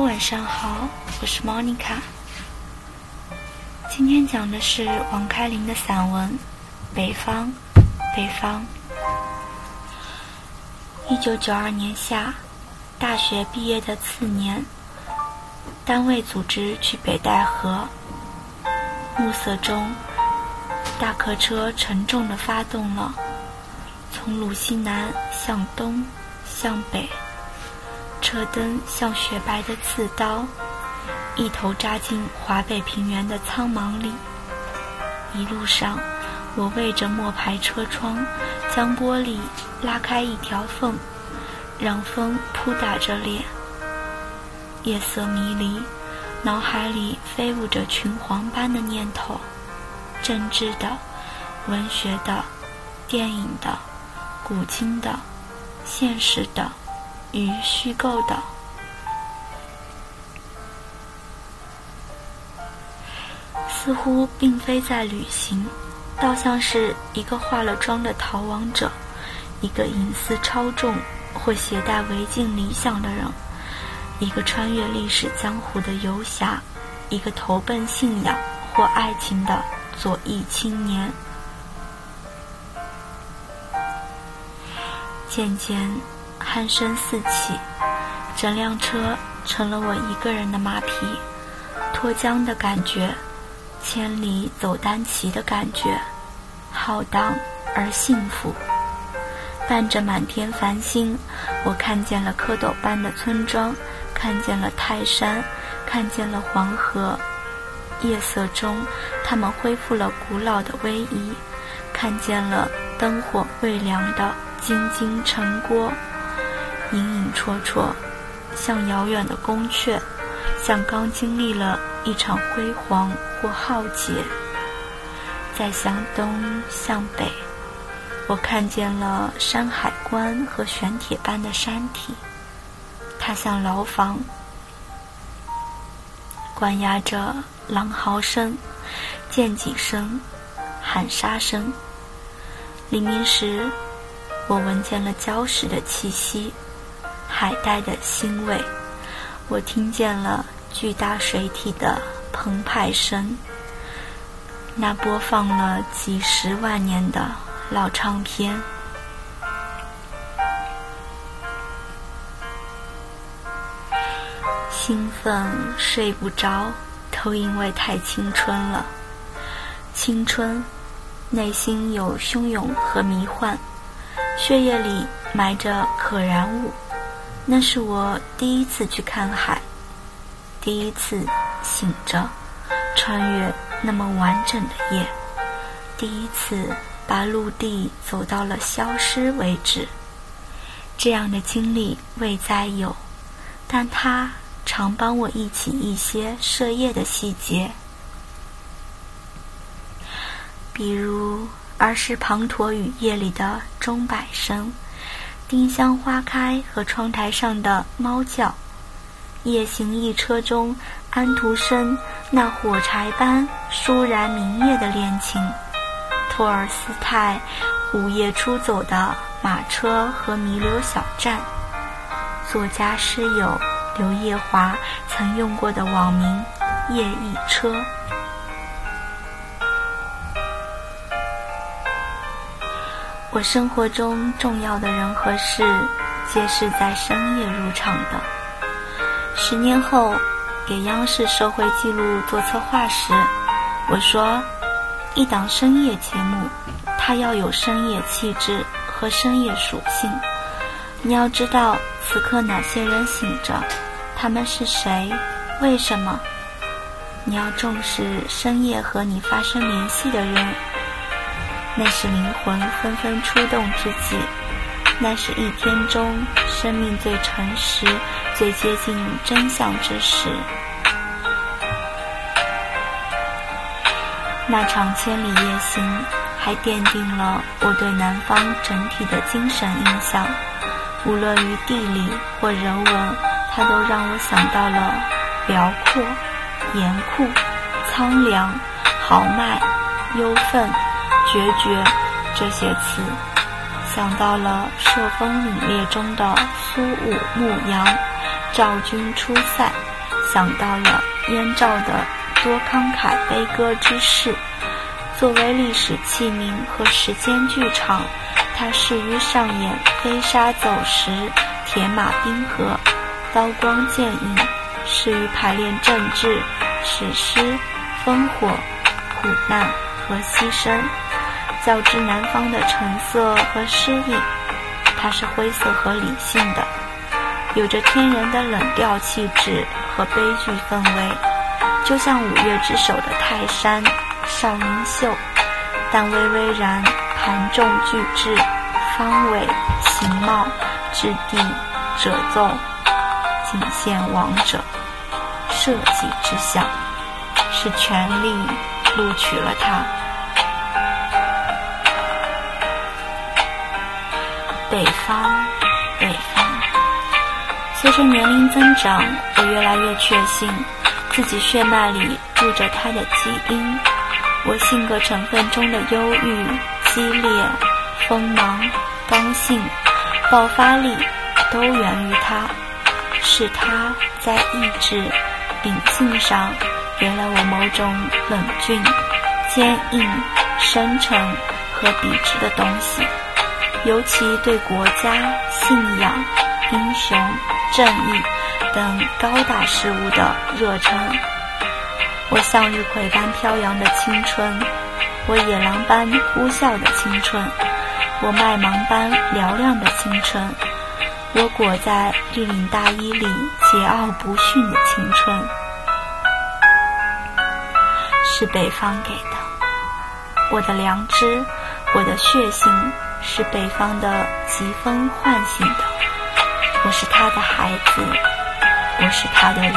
晚上好，我是 Monica。今天讲的是王开林的散文《北方》，北方。一九九二年夏，大学毕业的次年，单位组织去北戴河。暮色中，大客车沉重地发动了，从鲁西南向东，向北。车灯像雪白的刺刀，一头扎进华北平原的苍茫里。一路上，我为着磨排车窗，将玻璃拉开一条缝，让风扑打着脸。夜色迷离，脑海里飞舞着群黄般的念头：政治的、文学的、电影的、古今的、现实的。与虚构的，似乎并非在旅行，倒像是一个化了妆的逃亡者，一个隐私超重或携带违禁理想的人，一个穿越历史江湖的游侠，一个投奔信仰或爱情的左翼青年。渐渐。鼾声四起，整辆车成了我一个人的马匹，脱缰的感觉，千里走单骑的感觉，浩荡而幸福。伴着满天繁星，我看见了蝌蚪般的村庄，看见了泰山，看见了黄河。夜色中，他们恢复了古老的威仪，看见了灯火未亮的京津城郭。隐隐绰绰，像遥远的宫阙，像刚经历了一场辉煌或浩劫。再向东向北，我看见了山海关和玄铁般的山体，它像牢房，关押着狼嚎声、剑戟声、喊杀声。黎明时，我闻见了礁石的气息。海带的腥味，我听见了巨大水体的澎湃声。那播放了几十万年的老唱片。兴奋睡不着，都因为太青春了。青春，内心有汹涌和迷幻，血液里埋着可燃物。那是我第一次去看海，第一次醒着，穿越那么完整的夜，第一次把陆地走到了消失为止。这样的经历未再有，但它常帮我忆起一些射夜的细节，比如儿时滂沱雨夜里的钟摆声。丁香花开和窗台上的猫叫，夜行一车中安徒生那火柴般倏然明月的恋情，托尔斯泰午夜出走的马车和弥留小站，作家诗友刘夜华曾用过的网名夜一车。我生活中重要的人和事，皆是在深夜入场的。十年后，给央视社会记录做策划时，我说：一档深夜节目，它要有深夜气质和深夜属性。你要知道此刻哪些人醒着，他们是谁，为什么？你要重视深夜和你发生联系的人。那是灵魂纷纷出动之际，那是一天中生命最诚实、最接近真相之时。那场千里夜行，还奠定了我对南方整体的精神印象。无论于地理或人文，它都让我想到了辽阔、严酷、苍凉、豪迈、忧愤。决绝这些词，想到了《朔风凛冽》中的苏武牧羊，赵军出塞。想到了燕赵的多慷慨悲歌之事。作为历史器皿和时间剧场，它适于上演飞沙走石、铁马冰河、刀光剑影；适于排练政治、史诗、烽火、苦难和牺牲。较之南方的橙色和诗意，它是灰色和理性的，有着天然的冷调气质和悲剧氛围，就像五岳之首的泰山少林秀。但巍巍然盘重巨制，方伟形貌，质地褶皱，仅现王者设计之相，是权力录取了他。北方，北方。随着年龄增长，我越来越确信，自己血脉里住着他的基因。我性格成分中的忧郁、激烈、锋芒、刚性、爆发力，都源于他。是他在意志、秉性上，给了我某种冷峻、坚硬、深沉和笔直的东西。尤其对国家、信仰、英雄、正义等高大事物的热忱，我向日葵般飘扬的青春，我野狼般呼啸的青春，我麦芒般嘹亮的青春，我裹在立领大衣里桀骜不驯的青春，是北方给的。我的良知，我的血性。是北方的疾风唤醒的，我是他的孩子，我是他的人。